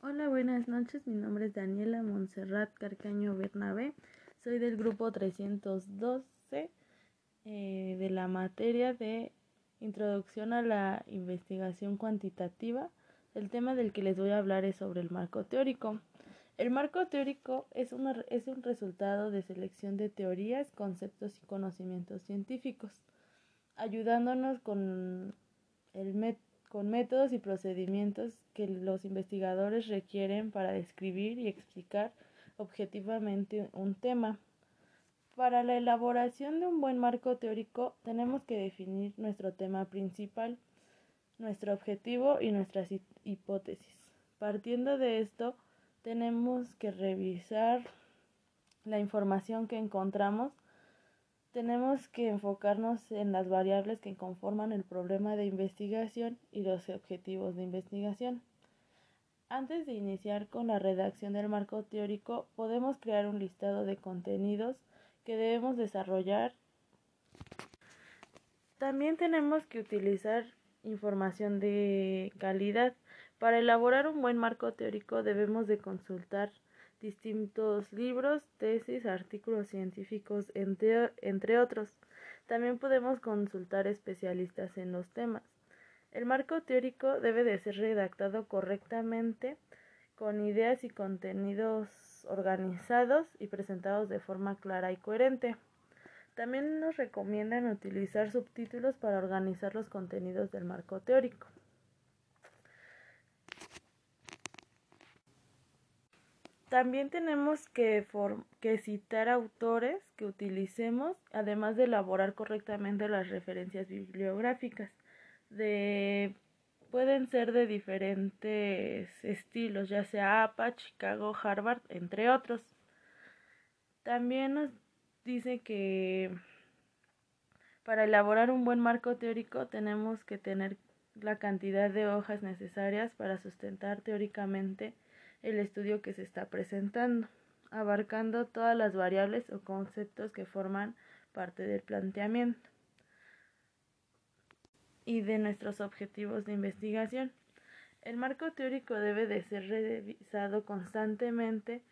Hola, buenas noches. Mi nombre es Daniela Montserrat Carcaño Bernabé. Soy del grupo 312 eh, de la materia de Introducción a la Investigación Cuantitativa. El tema del que les voy a hablar es sobre el marco teórico. El marco teórico es, una, es un resultado de selección de teorías, conceptos y conocimientos científicos, ayudándonos con el método con métodos y procedimientos que los investigadores requieren para describir y explicar objetivamente un tema. Para la elaboración de un buen marco teórico tenemos que definir nuestro tema principal, nuestro objetivo y nuestras hipótesis. Partiendo de esto, tenemos que revisar la información que encontramos tenemos que enfocarnos en las variables que conforman el problema de investigación y los objetivos de investigación. Antes de iniciar con la redacción del marco teórico, podemos crear un listado de contenidos que debemos desarrollar. También tenemos que utilizar información de calidad. Para elaborar un buen marco teórico debemos de consultar distintos libros, tesis, artículos científicos, entre, otros. También podemos consultar especialistas en los temas. El marco teórico debe de ser redactado correctamente con ideas y contenidos organizados y presentados de forma clara y coherente. También nos recomiendan utilizar subtítulos para organizar los contenidos del marco teórico. También tenemos que, citar autores que utilicemos, además de elaborar correctamente las referencias bibliográficas. De, pueden ser de diferentes estilos, ya sea APA, Chicago, Harvard, entre otros. También nos dice que para elaborar un buen marco teórico tenemos que tener la cantidad de hojas necesarias para sustentar teóricamente el estudio que se está presentando, abarcando todas las variables o conceptos que forman parte del planteamiento y de nuestros objetivos de investigación. El marco teórico debe de ser revisado constantemente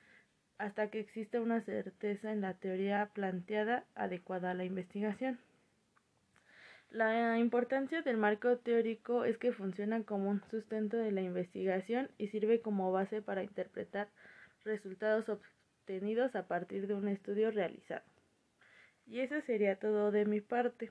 hasta que exista una certeza en la teoría planteada adecuada a la investigación. La importancia del marco teórico es que funciona como un sustento de la investigación y sirve como base para interpretar resultados obtenidos a partir de un estudio realizado. Y eso sería todo de mi parte.